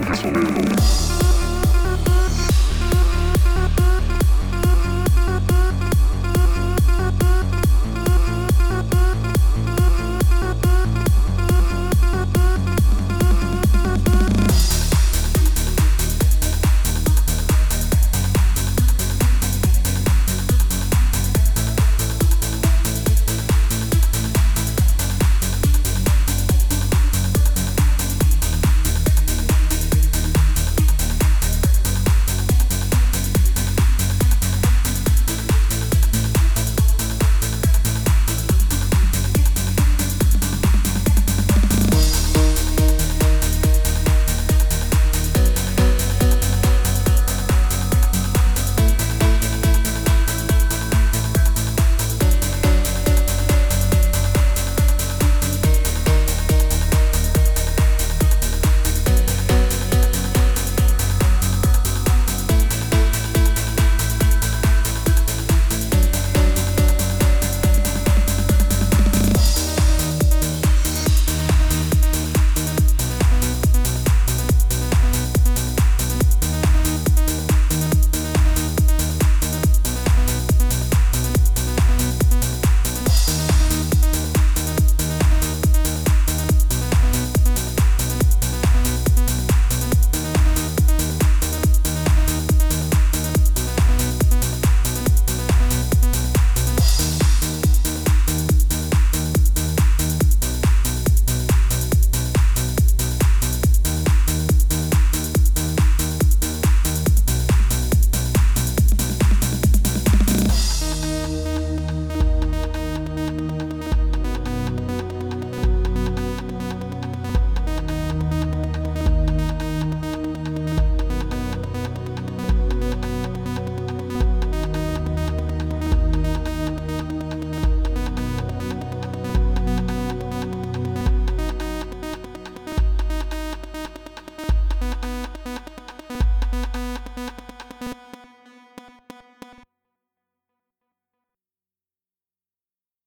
你怕什